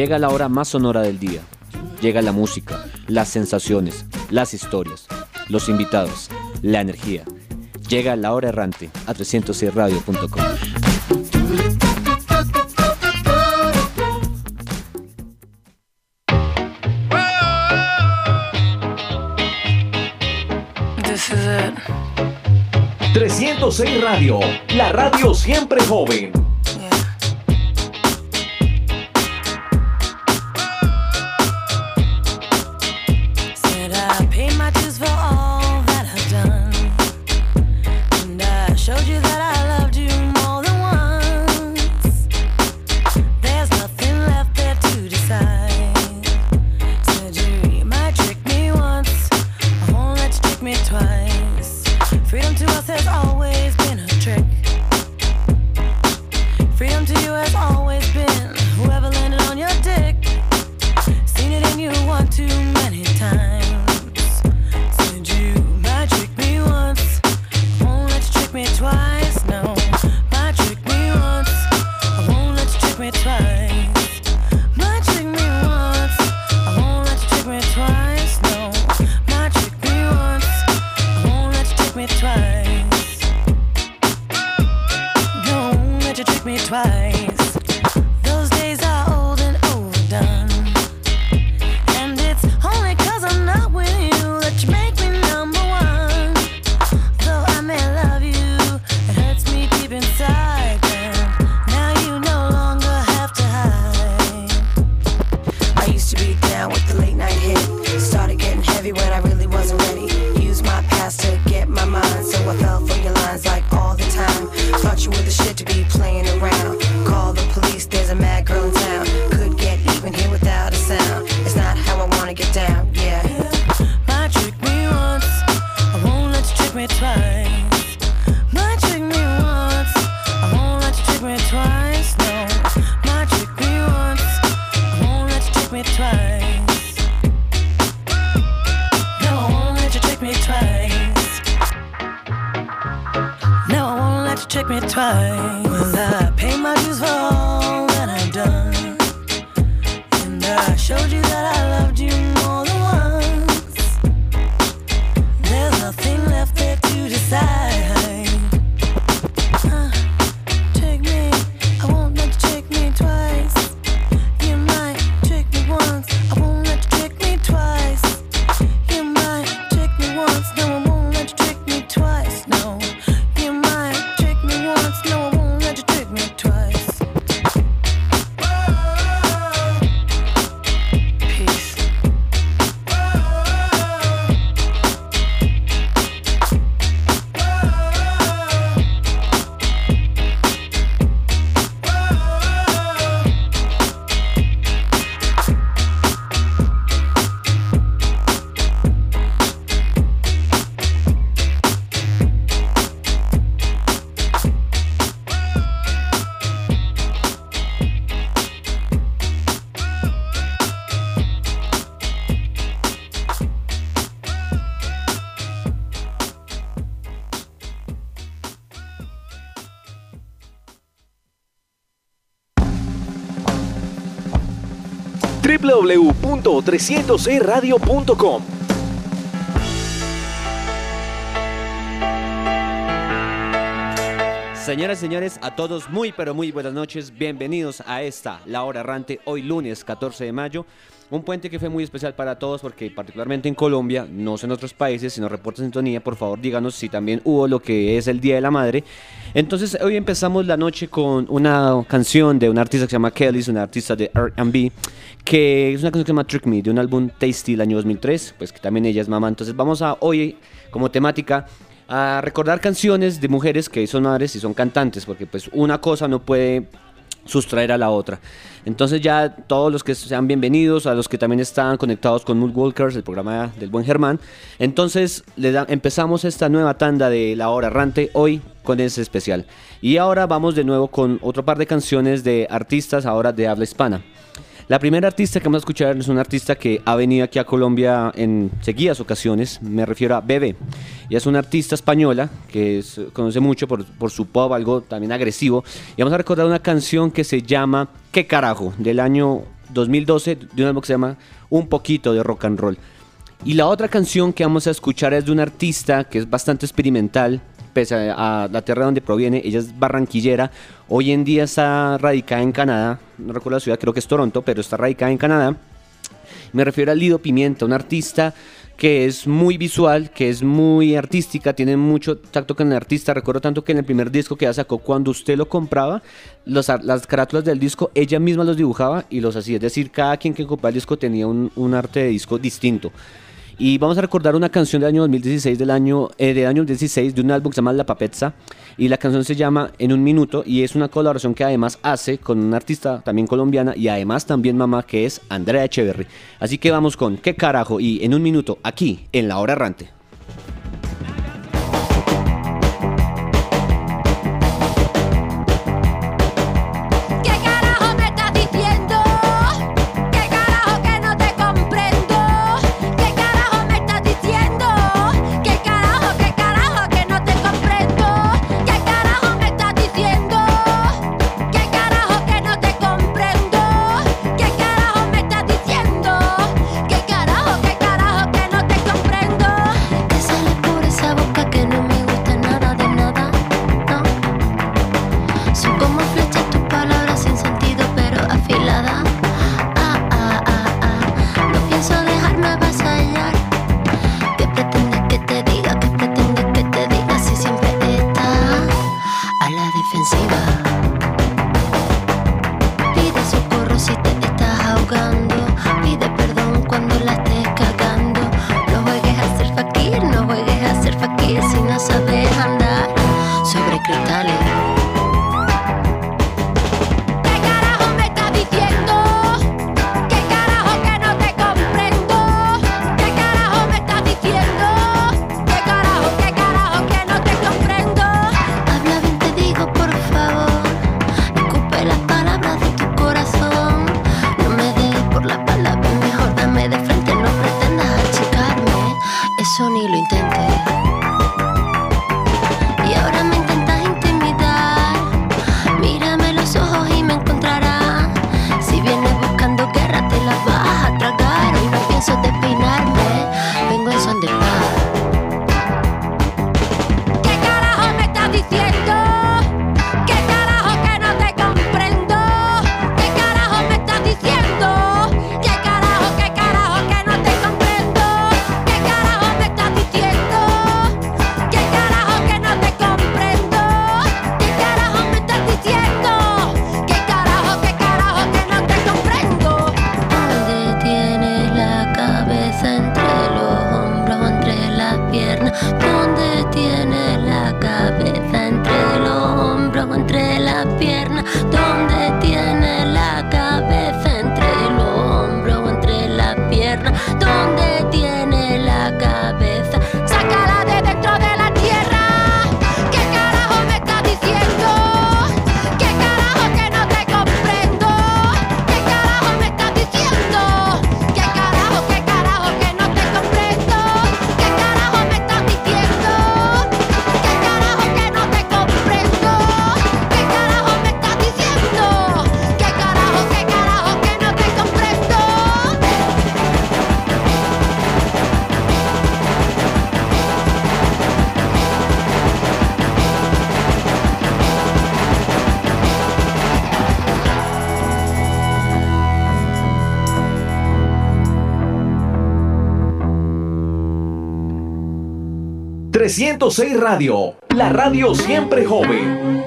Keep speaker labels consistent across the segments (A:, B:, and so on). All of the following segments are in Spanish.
A: Llega la hora más sonora del día. Llega la música, las sensaciones, las historias, los invitados, la energía. Llega la hora errante a 306radio.com.
B: This is it.
C: 306 Radio, la radio siempre joven. www.306radio.com
A: Señoras y señores, a todos muy pero muy buenas noches. Bienvenidos a esta, La Hora Errante, hoy lunes 14 de mayo. Un puente que fue muy especial para todos porque particularmente en Colombia, no sé en otros países, sino reporta sintonía, por favor díganos si también hubo lo que es el Día de la Madre. Entonces hoy empezamos la noche con una canción de una artista que se llama Kelly, una artista de R&B, que es una canción que se llama Trick Me, de un álbum Tasty del año 2003, pues que también ella es mamá. Entonces vamos a hoy como temática a recordar canciones de mujeres que son madres y son cantantes, porque pues una cosa no puede sustraer a la otra. Entonces ya todos los que sean bienvenidos, a los que también están conectados con Mood Walkers, el programa del buen Germán. Entonces empezamos esta nueva tanda de La Hora Errante hoy con ese especial. Y ahora vamos de nuevo con otro par de canciones de artistas ahora de habla hispana. La primera artista que vamos a escuchar es una artista que ha venido aquí a Colombia en seguidas ocasiones, me refiero a Bebe. Ella es una artista española que se conoce mucho por, por su pop, algo también agresivo. Y vamos a recordar una canción que se llama ¿Qué carajo? del año
D: 2012 de un álbum que se llama Un poquito de rock and roll. Y la otra canción que vamos a escuchar es de un artista que es bastante experimental, pese a, a la tierra donde proviene, ella es barranquillera, hoy en día está radicada en Canadá, no recuerdo la ciudad, creo que es Toronto, pero está radicada en Canadá. Me refiero a Lido Pimienta, un artista que es muy visual, que es muy artística, tiene mucho tacto con el artista. Recuerdo tanto que en el primer disco que ella sacó, cuando usted lo compraba, los las carátulas del disco, ella misma los dibujaba y los hacía. Es decir, cada quien que compraba el disco tenía un, un arte de disco distinto. Y vamos a recordar una canción del año 2016, del año, eh, del año 16, de un álbum que se llama La Papezza. Y la canción se llama En un Minuto y es una colaboración que además hace con una artista también colombiana y además también mamá que es Andrea Echeverry. Así que vamos con ¿Qué carajo? Y En un Minuto, aquí, en La Hora Errante.
B: 306 Radio, la radio siempre joven.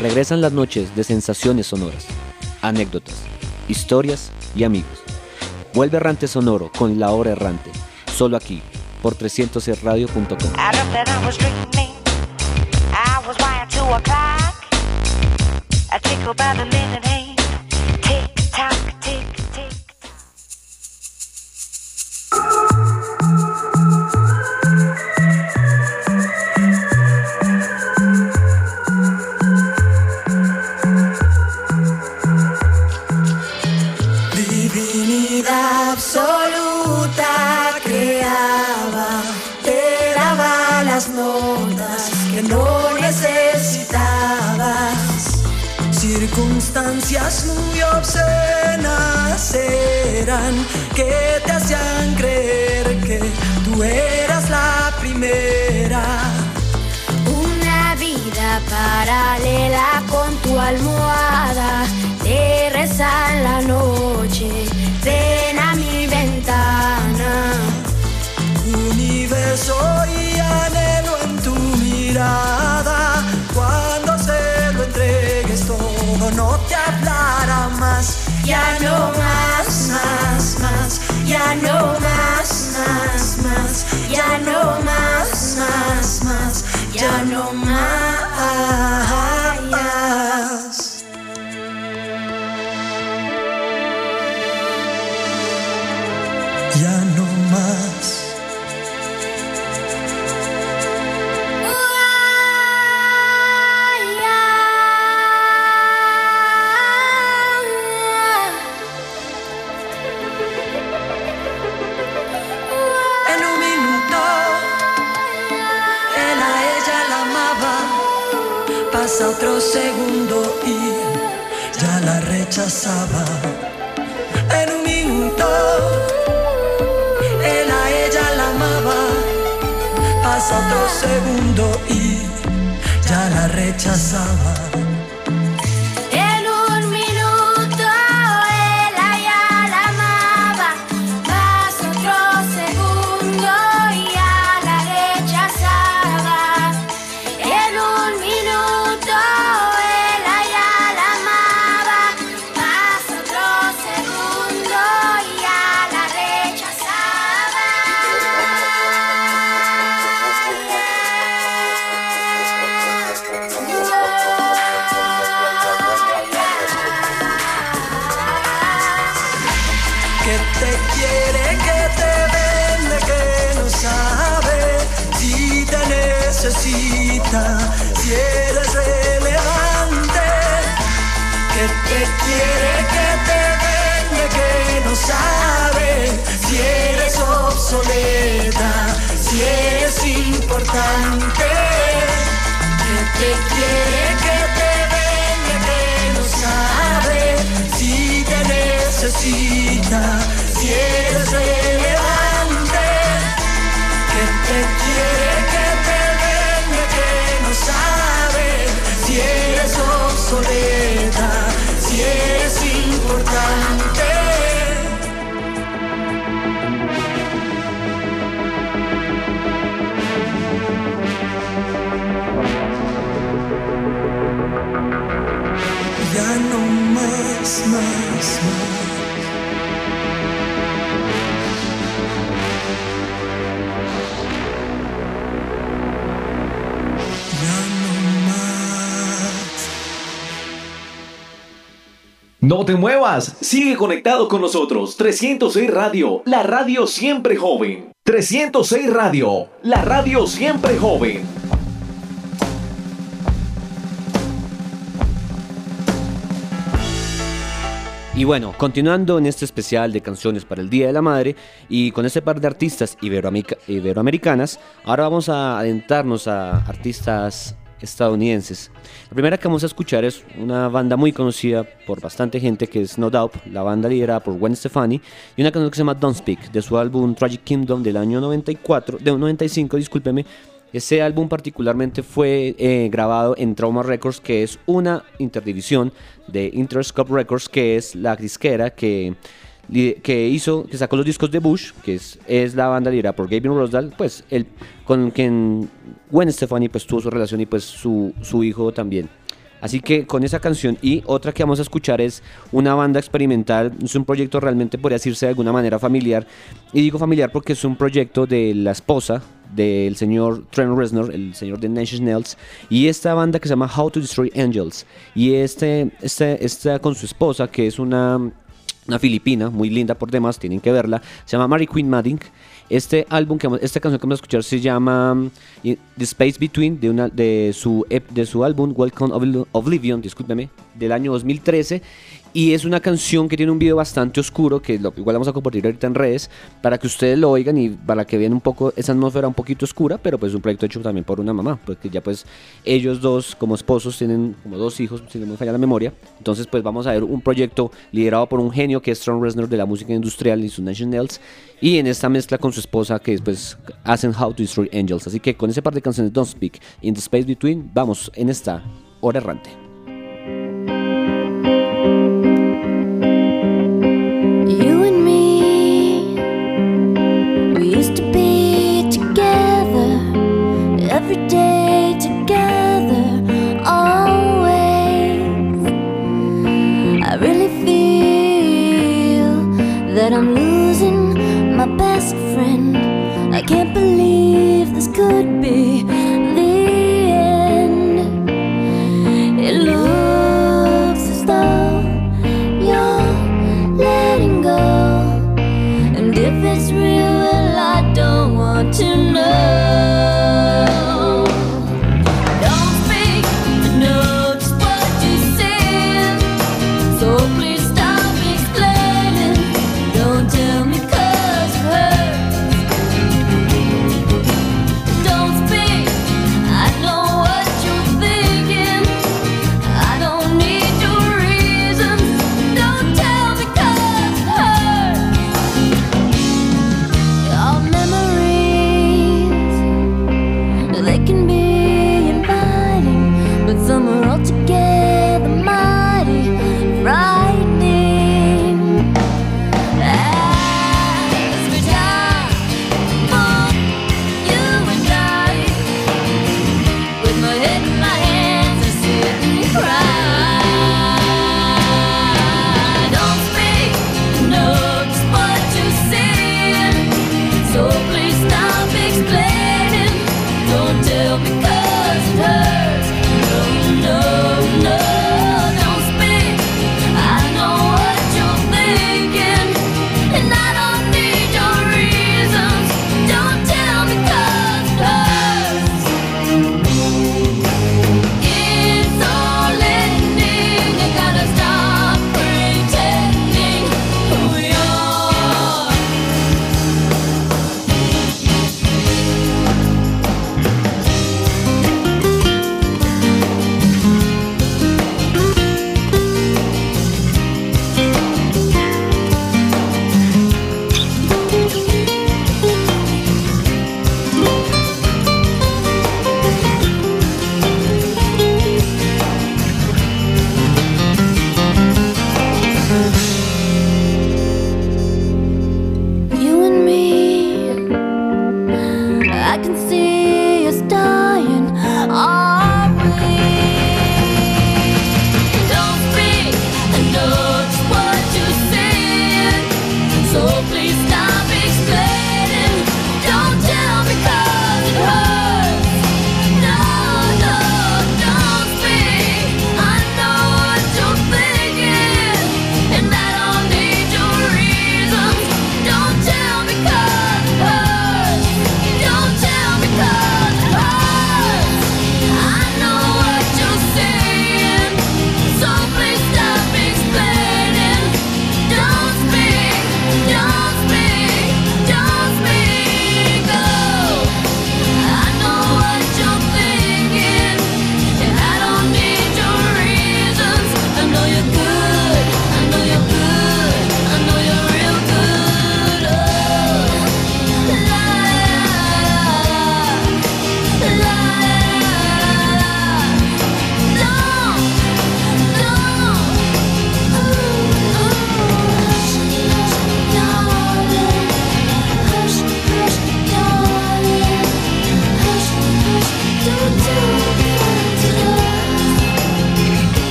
D: Regresan las noches de sensaciones sonoras, anécdotas, historias y amigos. Vuelve Errante Sonoro con La Hora Errante, solo aquí, por 306radio.com.
E: I looked and I was dreaming. I was wired to a clock. I tickle by the minute hand. Circunstancias muy obscenas eran que te hacían creer que tú eras la primera.
D: Una vida paralela con tu almohada, te reza en la noche, ven a mi ventana.
E: Universo y anhelo en tu mirada.
D: Ya no más, más, más, ya no más, más, más, ya no más, más, más, ya no más.
E: Pasa otro segundo y ya la rechazaba. En un minuto, él a ella la amaba. Pasa otro segundo y ya la rechazaba. Importante. Que te quiere, que te vende, que no sabe si te necesita, si eres relevante. Que te quiere, que te vende, que no sabe si eres obsoleta, No
B: te muevas, sigue conectado con nosotros. 306 Radio, la radio siempre joven. 306 Radio, la radio siempre joven.
A: Y bueno, continuando en este especial de canciones para el Día de la Madre y con este par de artistas iberoamericanas, ahora vamos a adentrarnos a artistas estadounidenses. La primera que vamos a escuchar es una banda muy conocida por bastante gente que es No Doubt, la banda liderada por Gwen Stefani y una canción que se llama Don't Speak de su álbum Tragic Kingdom del año 94, de 95, discúlpeme. Ese álbum particularmente fue eh, grabado en Trauma Records, que es una interdivisión de Interscope Records, que es la disquera que, que hizo, que sacó los discos de Bush, que es, es la banda liderada por Gavin Rosdale, pues el, con quien Gwen Stefani pues tuvo su relación y pues su, su hijo también. Así que con esa canción y otra que vamos a escuchar es una banda experimental, es un proyecto realmente podría decirse de alguna manera familiar. Y digo familiar porque es un proyecto de la esposa del señor Trent Reznor, el señor de Inch Nails, y esta banda que se llama How to Destroy Angels. Y este, este, esta con su esposa, que es una, una filipina, muy linda por demás, tienen que verla, se llama Mary Queen Madding. Este álbum, que, esta canción que vamos a escuchar se llama The Space Between, de, una, de, su, de su álbum Welcome Obli- Oblivion, discúlpeme, del año 2013. Y es una canción que tiene un video bastante oscuro, que lo, igual vamos a compartir ahorita en redes, para que ustedes lo oigan y para que vean un poco esa atmósfera un poquito oscura, pero pues es un proyecto hecho también por una mamá, porque ya pues ellos dos como esposos tienen como dos hijos, si no me falla la memoria. Entonces pues vamos a ver un proyecto liderado por un genio que es Tron Reznor de la música industrial y sus Nationals, y en esta mezcla con su esposa que después hacen How to Destroy Angels. Así que con ese par de canciones Don't Speak, In the Space Between, vamos en esta hora errante.
F: to know.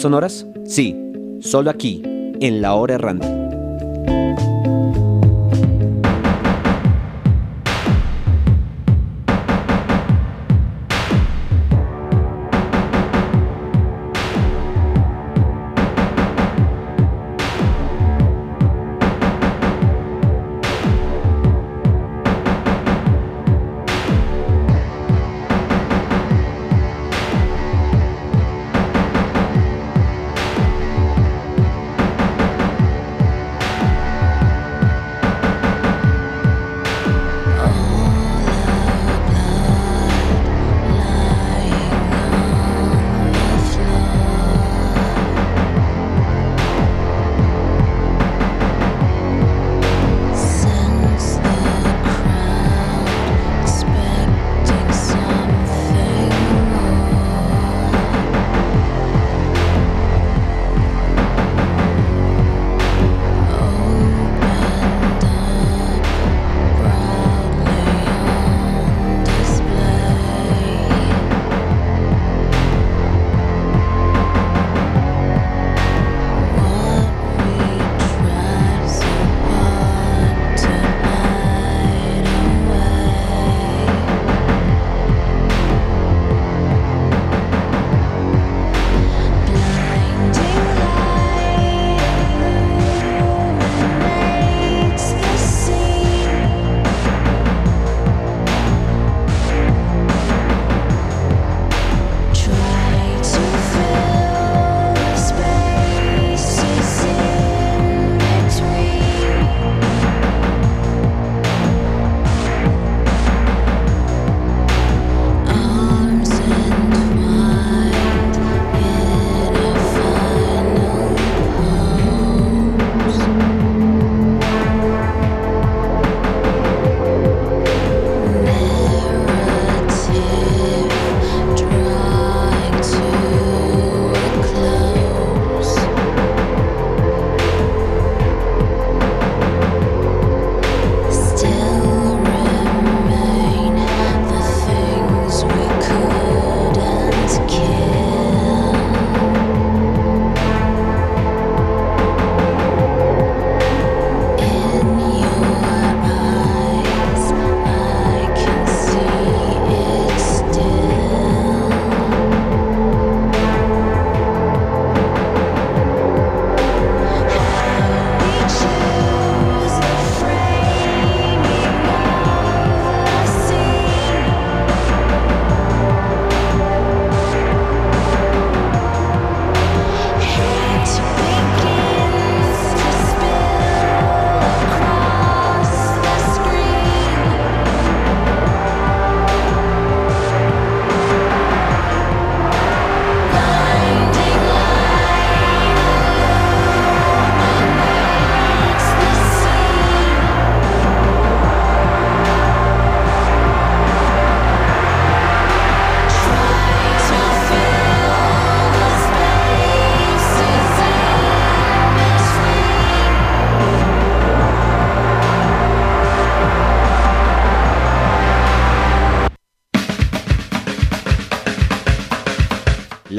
A: sonoras? Sí, solo aquí, en La Hora Errante.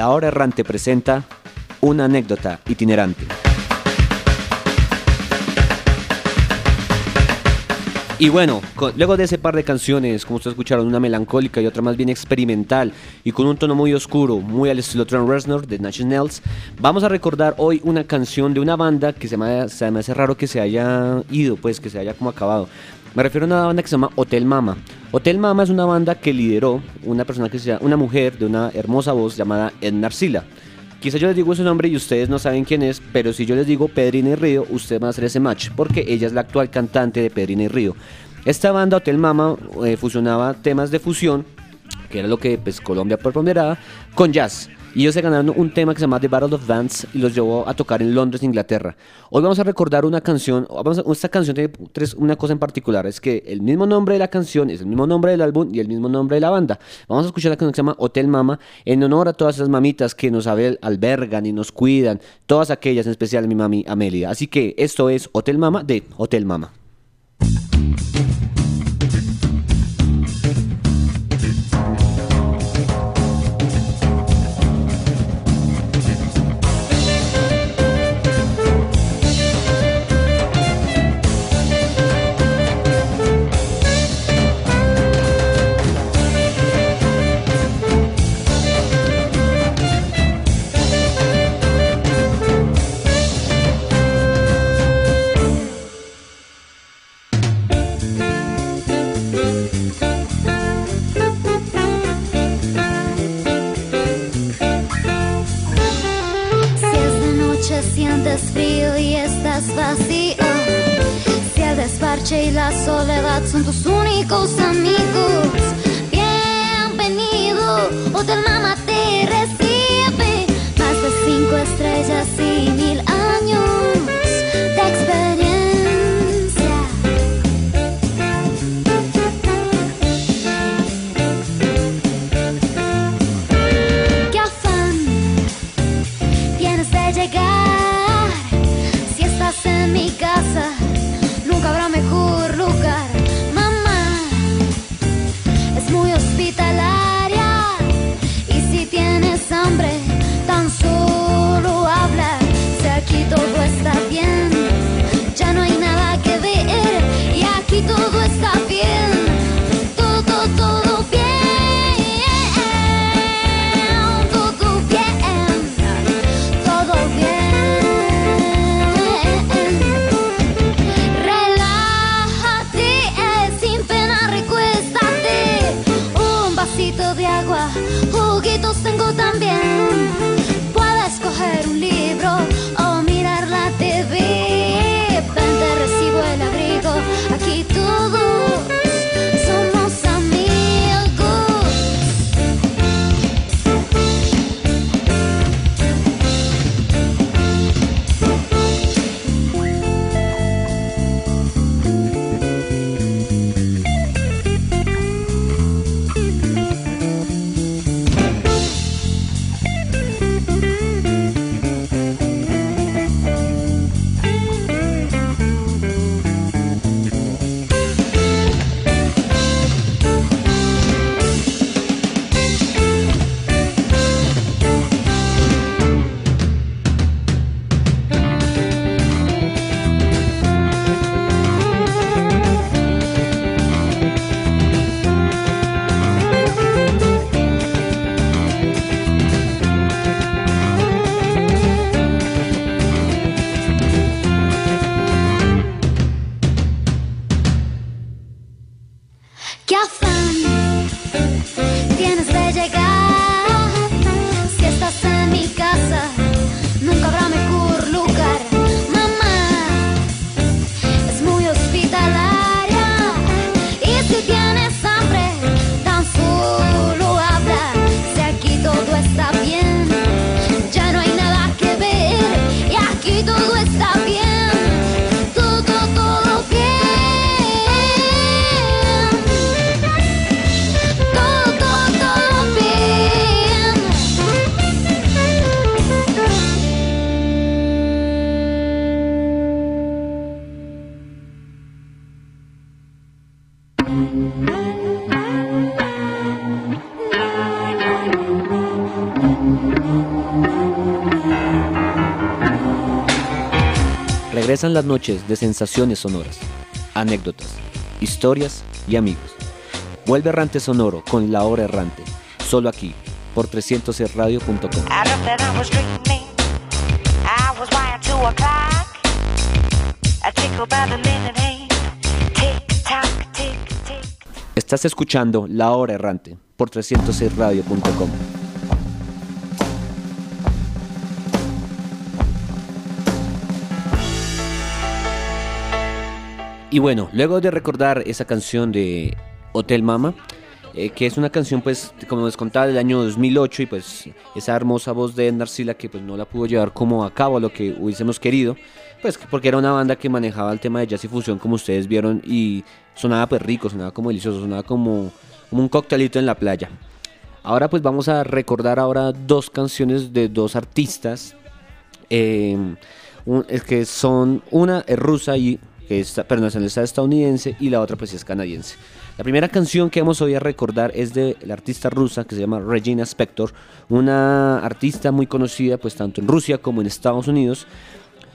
F: La Hora Errante presenta una anécdota itinerante. Y bueno, luego de ese par de canciones, como ustedes escucharon, una melancólica y otra más bien experimental y con un tono muy oscuro, muy al estilo Trent Reznor de Nails, vamos a recordar hoy una canción de una banda que se me, se me hace raro que se haya ido, pues que se haya como acabado. Me refiero a una banda que se llama Hotel Mama. Hotel Mama es una banda que lideró una persona que se llama, una mujer de una hermosa voz llamada Edna. Quizá yo les digo su nombre y ustedes no saben quién es, pero si yo les digo Pedrina y Río, ustedes van a hacer ese match, porque ella es la actual cantante de Pedrina y Río. Esta banda Hotel Mama eh, fusionaba temas de fusión, que era lo que pues, Colombia preponderaba, con jazz. Y ellos se ganaron un tema que se llama The Battle of Dance y los llevó a tocar en Londres, Inglaterra. Hoy vamos a recordar una canción, vamos a- esta canción tiene tres, una cosa en particular, es que el mismo nombre de la canción es el mismo nombre del álbum y el mismo nombre de la banda. Vamos a escuchar la canción que se llama Hotel Mama en honor a todas esas mamitas que nos albergan y nos cuidan, todas aquellas, en especial mi mami Amelia. Así que esto es Hotel Mama de Hotel Mama.
A: Las noches de sensaciones sonoras, anécdotas, historias y amigos. Vuelve Errante Sonoro con La Hora Errante, solo aquí, por 300radio.com.
G: I looked and I was dreaming. I was wired to a clock. A tickle by the minute hand. Tick tock, tick tick.
A: Estás escuchando La Hora Errante por 306radio.com. Y bueno, luego de recordar esa canción de Hotel Mama, eh, que es una canción pues como les contaba del año 2008 y pues esa hermosa voz de Narcila que pues no la pudo llevar como a cabo a lo que hubiésemos querido, pues porque era una banda que manejaba el tema de jazz y fusión como ustedes vieron y sonaba pues rico, sonaba como delicioso, sonaba como, un coctelito en la playa. Ahora pues vamos a recordar ahora dos canciones de dos artistas eh, es que son una es rusa y que es pero nacionalidad estadounidense y la otra pues es canadiense. La primera canción que vamos hoy a recordar es de la artista rusa que se llama Regina Spector, una artista muy conocida pues tanto en Rusia como en Estados Unidos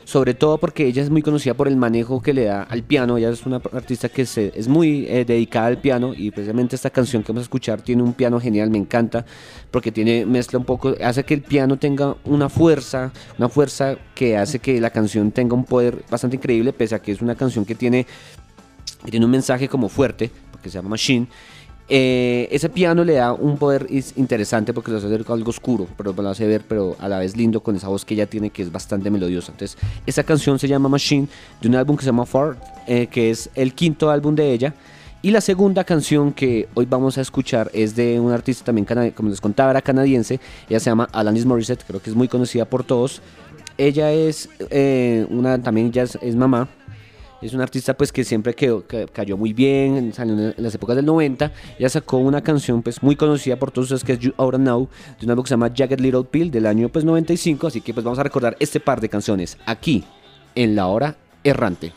A: sobre todo porque ella es muy conocida por el manejo que le da al piano. Ella es una artista que se, es muy eh, dedicada al piano y precisamente esta canción que vamos a escuchar tiene un piano genial, me encanta, porque tiene mezcla un poco, hace que el piano tenga una fuerza, una fuerza que hace que la canción tenga un poder bastante increíble, pese a que es una canción que tiene, que tiene un mensaje como fuerte, porque se llama Machine. Eh, ese piano le da un poder interesante porque lo hace ver algo oscuro, pero lo hace ver pero a la vez lindo con esa voz que ella tiene que es bastante melodiosa. Entonces, esa canción se llama Machine de un álbum que se llama Far, eh, que es el quinto álbum de ella. Y la segunda canción que hoy vamos a escuchar es de un artista también, como les contaba, era canadiense. Ella se llama Alanis Morissette, creo que es muy conocida por todos. Ella es eh, una, también ya es, es mamá, es una artista pues que siempre quedó, ca- cayó muy bien, salió en las épocas del 90. Ella sacó una canción pues muy conocida por todos ustedes que es You Oughta Now, de un álbum que se llama Jagged Little Pill del año pues 95. Así que pues vamos a recordar este par de canciones aquí en La Hora Errante.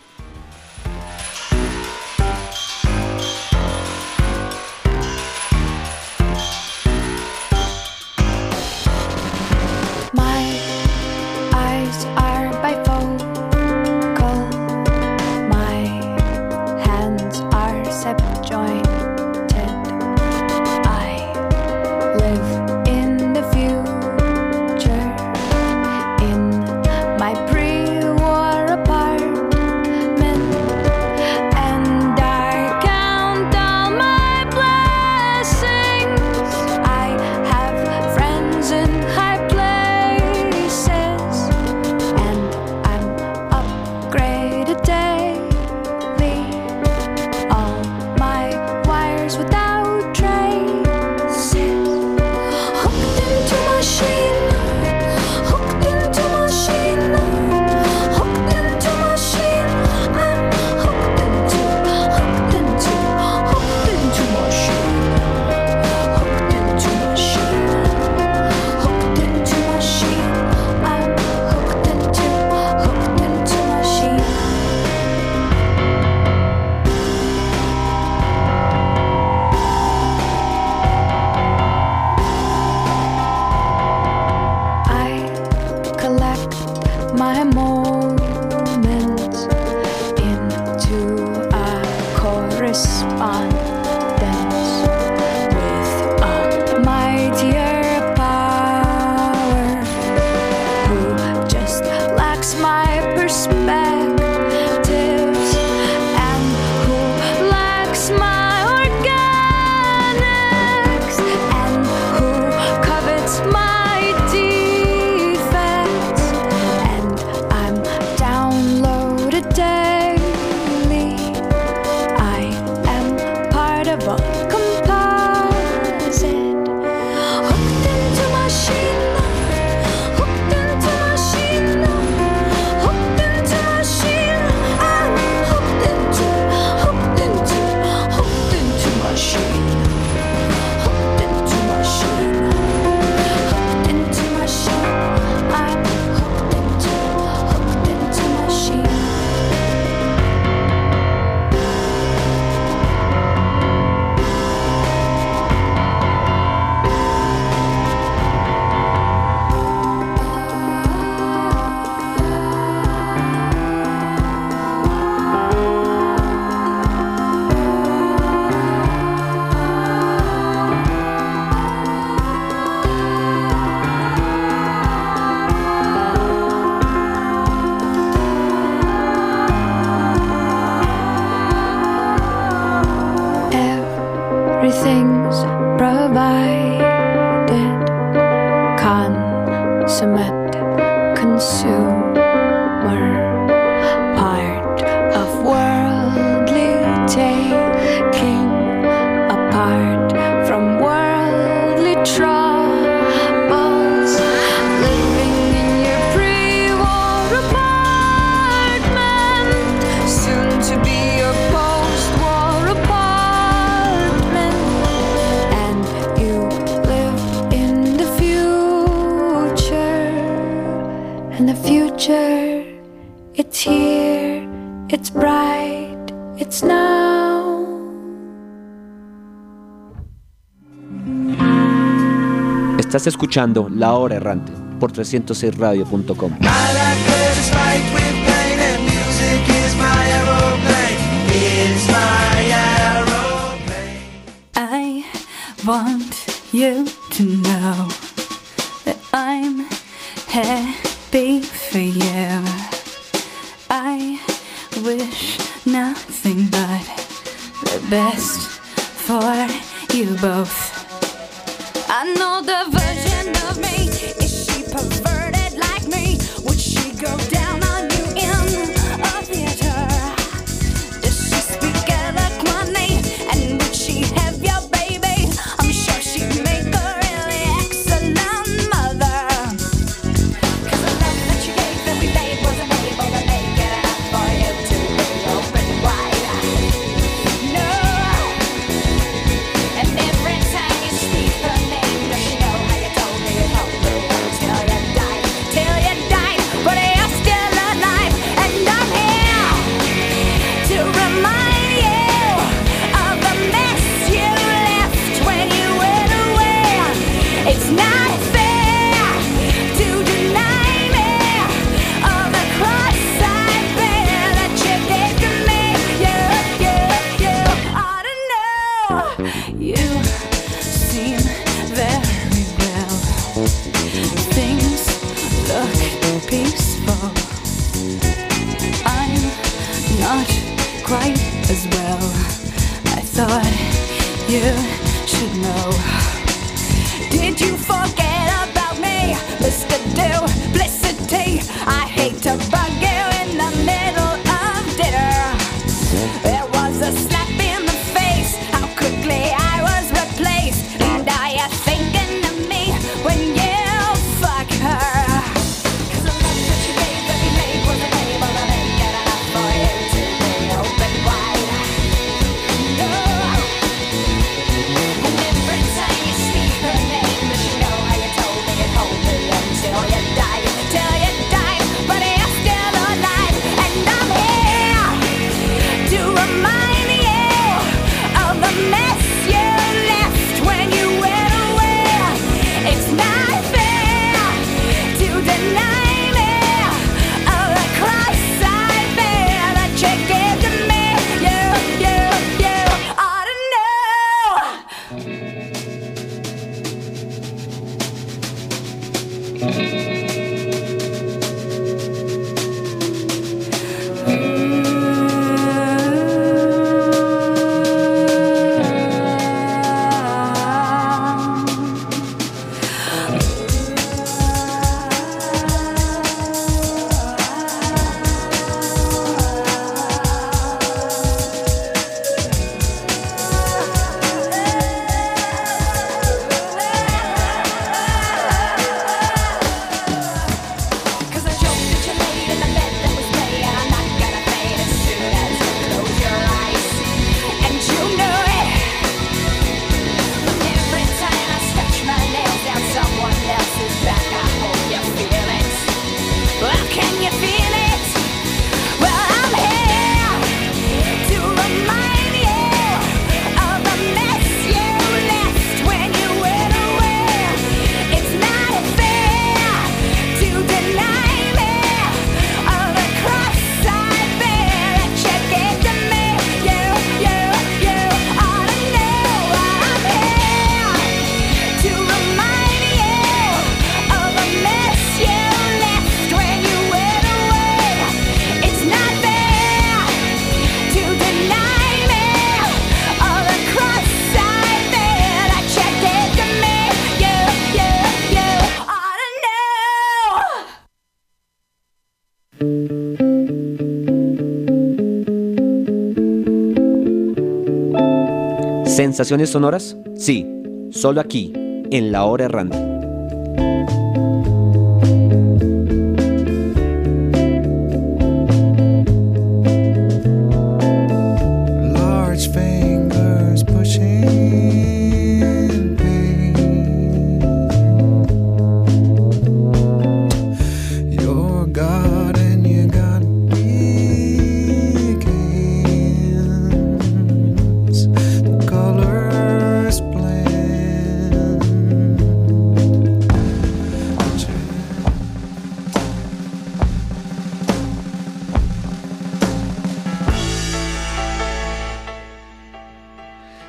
D: Estás escuchando La Hora Errante por 306radio.com.
A: ¿Sensaciones sonoras? Sí, solo aquí, en la hora errante.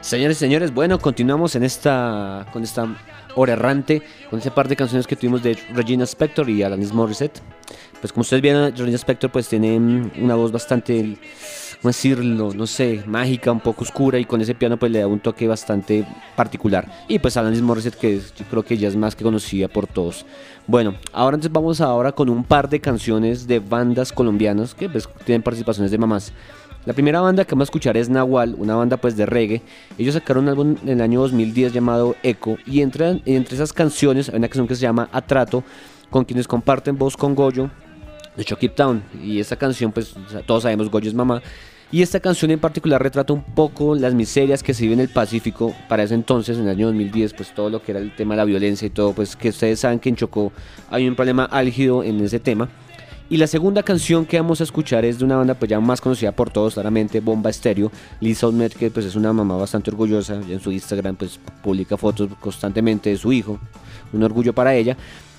A: Señores y señores, bueno, continuamos en esta, con esta hora errante, con ese par de canciones que tuvimos de Regina Spector y Alanis Morissette. Pues como ustedes vieron, Regina Spector pues tiene una voz bastante, ¿cómo decirlo? No sé, mágica, un poco oscura y con ese piano pues le da un toque bastante particular. Y pues Alanis Morissette que creo que ya es más que conocida por todos. Bueno, ahora entonces vamos ahora con un par de canciones de bandas colombianas que pues tienen participaciones de mamás. La primera banda que vamos a escuchar es Nahual, una banda pues de reggae. Ellos sacaron un álbum en el año 2010 llamado Echo y entre, entre esas canciones hay una canción que se llama Atrato, con quienes comparten voz con Goyo de Chucky Town. Y esta canción pues todos sabemos Goyo es mamá. Y esta canción en particular retrata un poco las miserias que se viven en el Pacífico para ese entonces, en el año 2010, pues todo lo que era el tema de la violencia y todo, pues que ustedes saben que en Chocó hay un problema álgido en ese tema. Y la segunda canción que vamos a escuchar es de una banda pues ya más conocida por todos, claramente Bomba Estéreo. Lisa Olmet, que pues es una mamá bastante orgullosa, en su Instagram pues publica fotos constantemente de su hijo, un orgullo para ella.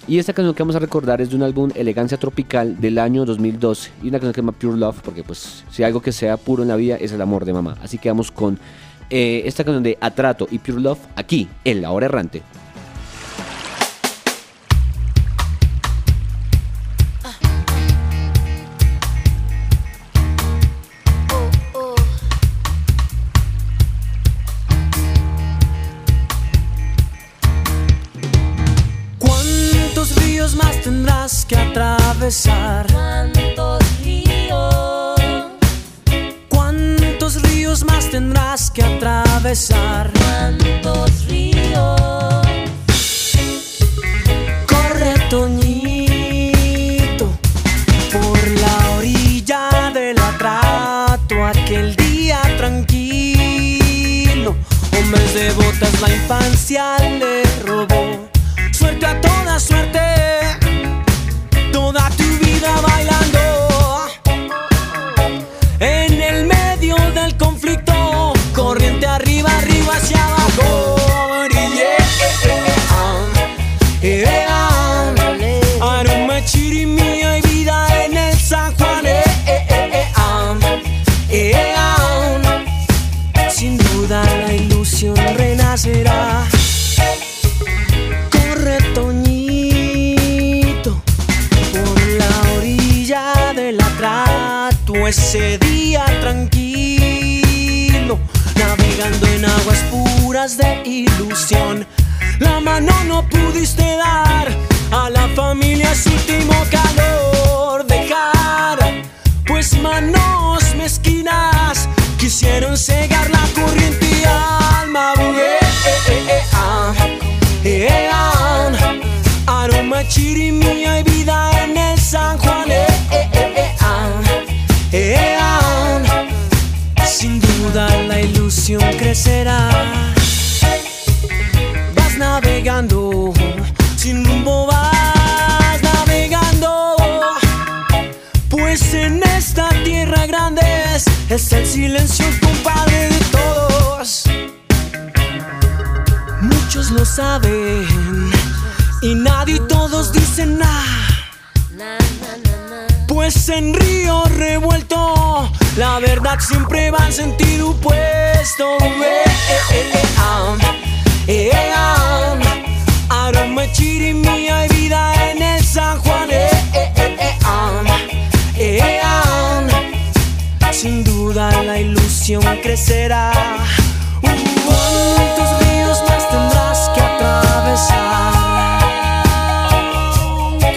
A: Y esta canción que vamos a recordar es de un álbum Elegancia Tropical del año 2012 y una canción que se llama Pure Love, porque pues si algo que sea puro en la vida es el amor de mamá. Así que vamos con eh, esta canción de Atrato y Pure Love aquí en La Hora Errante.
E: ¿Cuántos ríos?
H: ¿Cuántos ríos
E: más tendrás que atravesar? La mano no pudiste dar a la familia su último calor, dejar, pues manos mezquinas quisieron cegar la corriente y alma. Eh, eh, eh, ah. Ah. Aroma chirimía y vida en el San Juan. Ah. Sin duda la ilusión crecerá. Navegando, sin rumbo vas navegando. Pues en esta tierra grande es, el silencio el compadre de todos. Muchos lo saben y nadie todos dicen nada. Pues en río revuelto, la verdad siempre va en sentido opuesto. Eh, eh, eh, ah. Eh, ah. Aroma chirimía y vida en el San Juan. Eh, eh, eh, eh. Eh, ah. Sin duda la ilusión crecerá. ¿Cuántos ríos más tendrás que atravesar?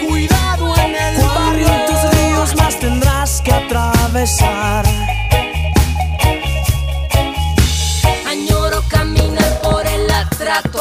E: Cuidado en el barrio. ¿Cuántos ríos más tendrás que atravesar?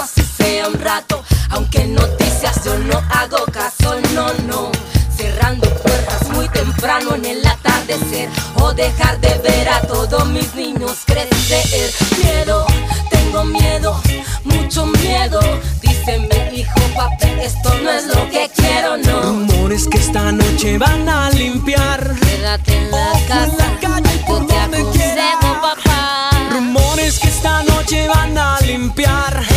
H: así sea un rato. Aunque noticias yo no hago caso, no, no. Cerrando puertas muy temprano en el atardecer o dejar de ver a todos mis niños crecer. Miedo, tengo miedo, mucho miedo. Díceme, hijo, papi, esto no es lo que quiero, no.
E: Rumores que esta noche van a limpiar.
H: Quédate en la casa, en calle por yo donde te aconsejo, papá.
E: Rumores que esta noche van a limpiar.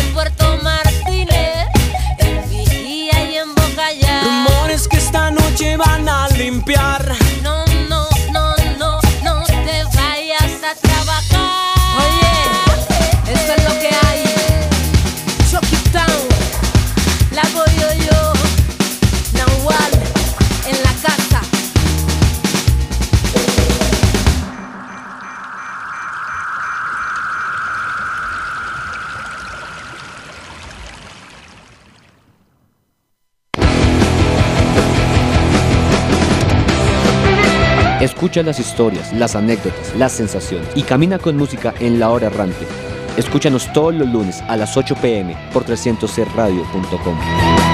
A: Escucha las historias, las anécdotas, las sensaciones y camina con música en la hora errante. Escúchanos todos los lunes a las 8 pm por
I: 300 radio.com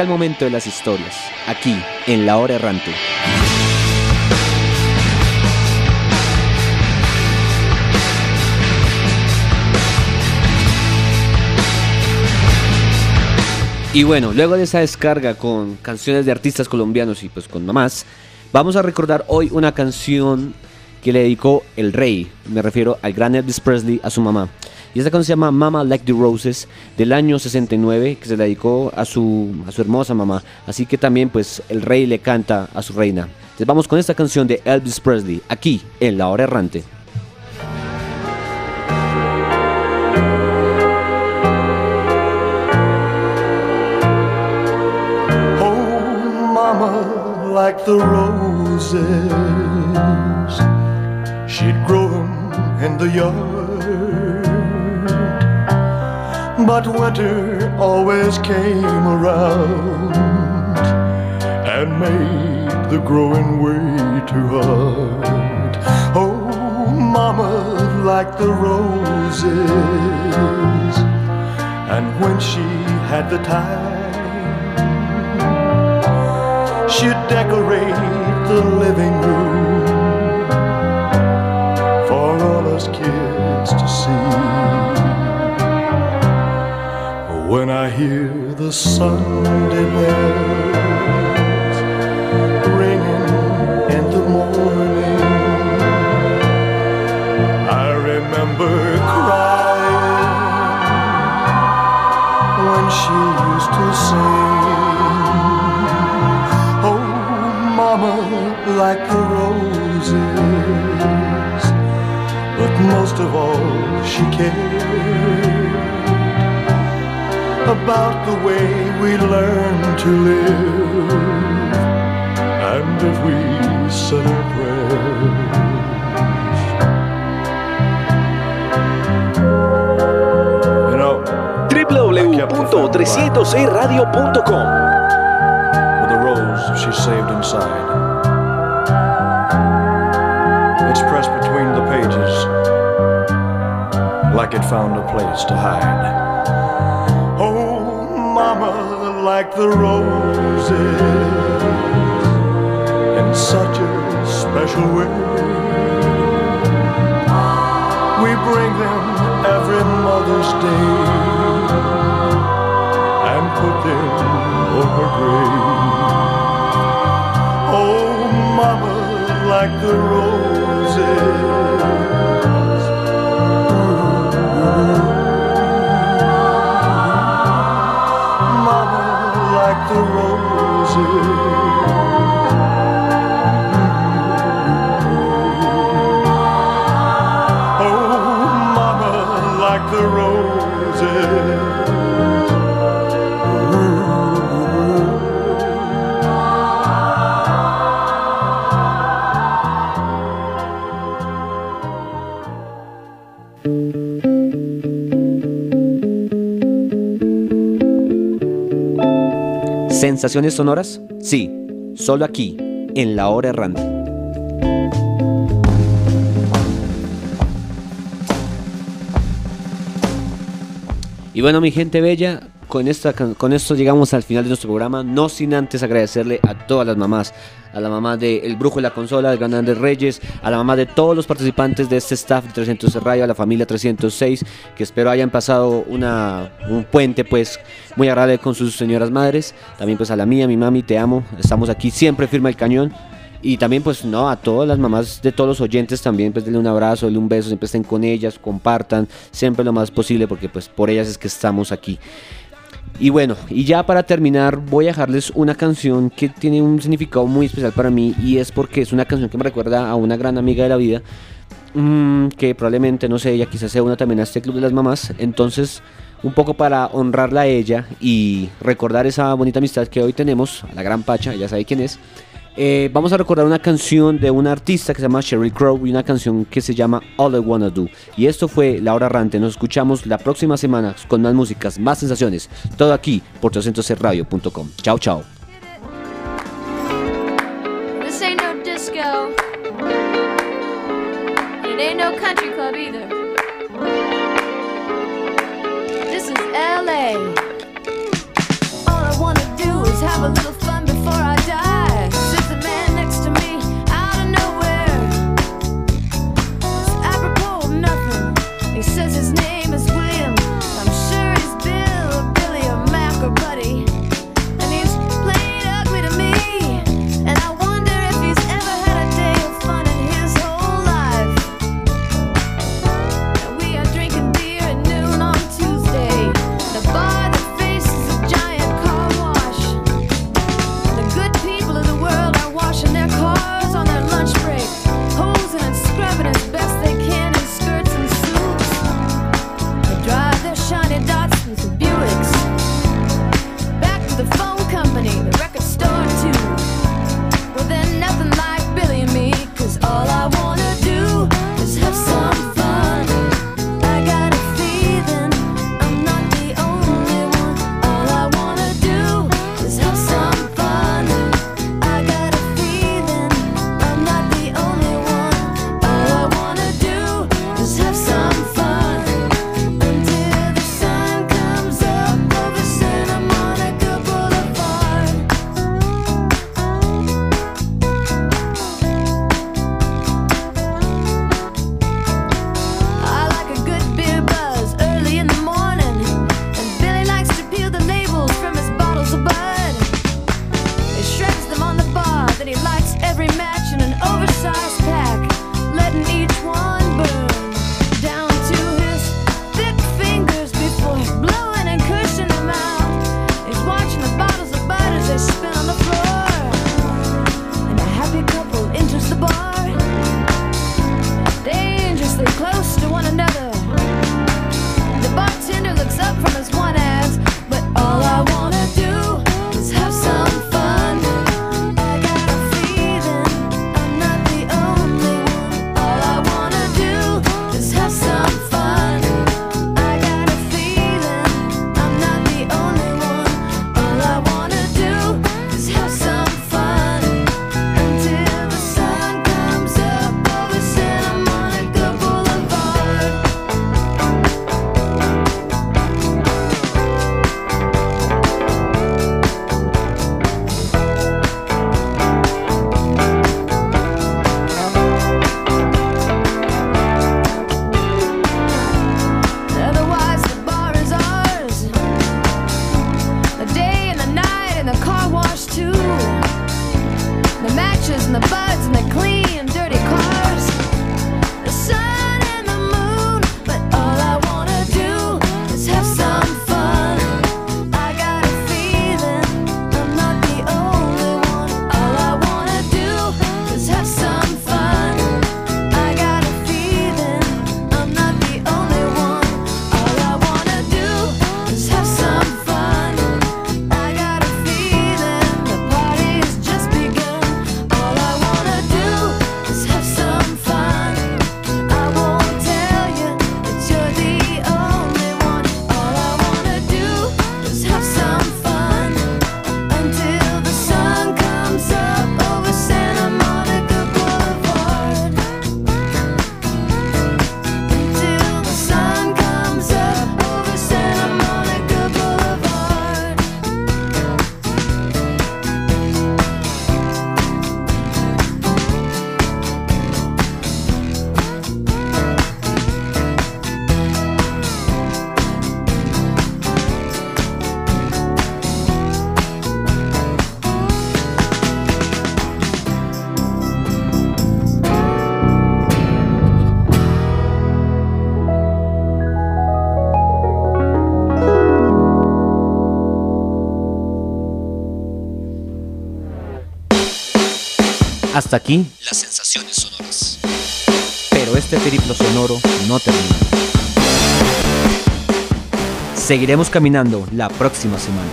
A: Llega momento de las historias, aquí, en La Hora Errante. Y bueno, luego de esa descarga con canciones de artistas colombianos y pues con mamás, vamos a recordar hoy una canción que le dedicó el rey, me refiero al gran Elvis Presley, a su mamá. Y esta canción se llama Mama Like the Roses del año 69, que se dedicó a su, a su hermosa mamá. Así que también pues el rey le canta a su reina. Entonces vamos con esta canción de Elvis Presley, aquí en La Hora Errante.
J: Oh, mama, like the roses, she'd grow 'em in the yard. But winter always came around and made the growing way too hard. Oh, mama, like the roses, and when she had the time. She'd decorate the living room When I hear the Sunday bells ringing in the morning, I remember crying when she used to sing. Oh, mama, like the roses. But most of all, she cared about the way we learn to live. And if we said our prayers. You know,
B: www.306radio.com
J: with a rose she saved inside. It's pressed between the pages like it found a place to hide. Like the roses in such a special way. We bring them every Mother's Day and put them on her grave. Oh, mama, like the roses. Roses. Oh, mama, like the
A: ¿Sensaciones sonoras? Sí, solo aquí, en La Hora Errante. Y bueno, mi gente bella, con, esta, con esto llegamos al final de nuestro programa, no sin antes agradecerle a todas las mamás, a la mamá de El Brujo de la Consola, de Andrés Reyes, a la mamá de todos los participantes de este staff de 300 Radio, a la familia 306, que espero hayan pasado una, un puente pues muy agradable con sus señoras madres, también pues a la mía, mi mami, te amo, estamos aquí siempre firme el cañón. Y también pues no, a todas las mamás de todos los oyentes también pues denle un abrazo, denle un beso, siempre estén con ellas, compartan siempre lo más posible porque pues por ellas es que estamos aquí. Y bueno, y ya para terminar voy a dejarles una canción que tiene un significado muy especial para mí y es porque es una canción que me recuerda a una gran amiga de la vida mm, que probablemente, no sé, ella quizás sea una también a este club de las mamás. Entonces, un poco para honrarla a ella y recordar esa bonita amistad que hoy tenemos, a la gran Pacha, ya sabe quién es. Eh, vamos a recordar una canción de un artista que se llama Sheryl Crow y una canción que se llama All I Wanna Do. Y esto fue la hora Rante. Nos escuchamos la próxima semana con más músicas, más sensaciones. Todo aquí por 300radio.com. Chao, chao.
D: All I wanna do
C: is have a little fun before I
A: Hasta aquí
K: las sensaciones sonoras.
A: Pero este periplo sonoro no termina. Seguiremos caminando la próxima semana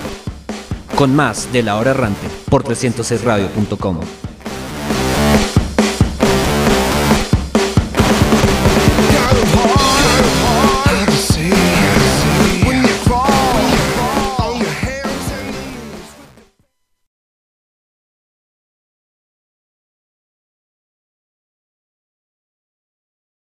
A: con más de la hora errante por 306radio.com.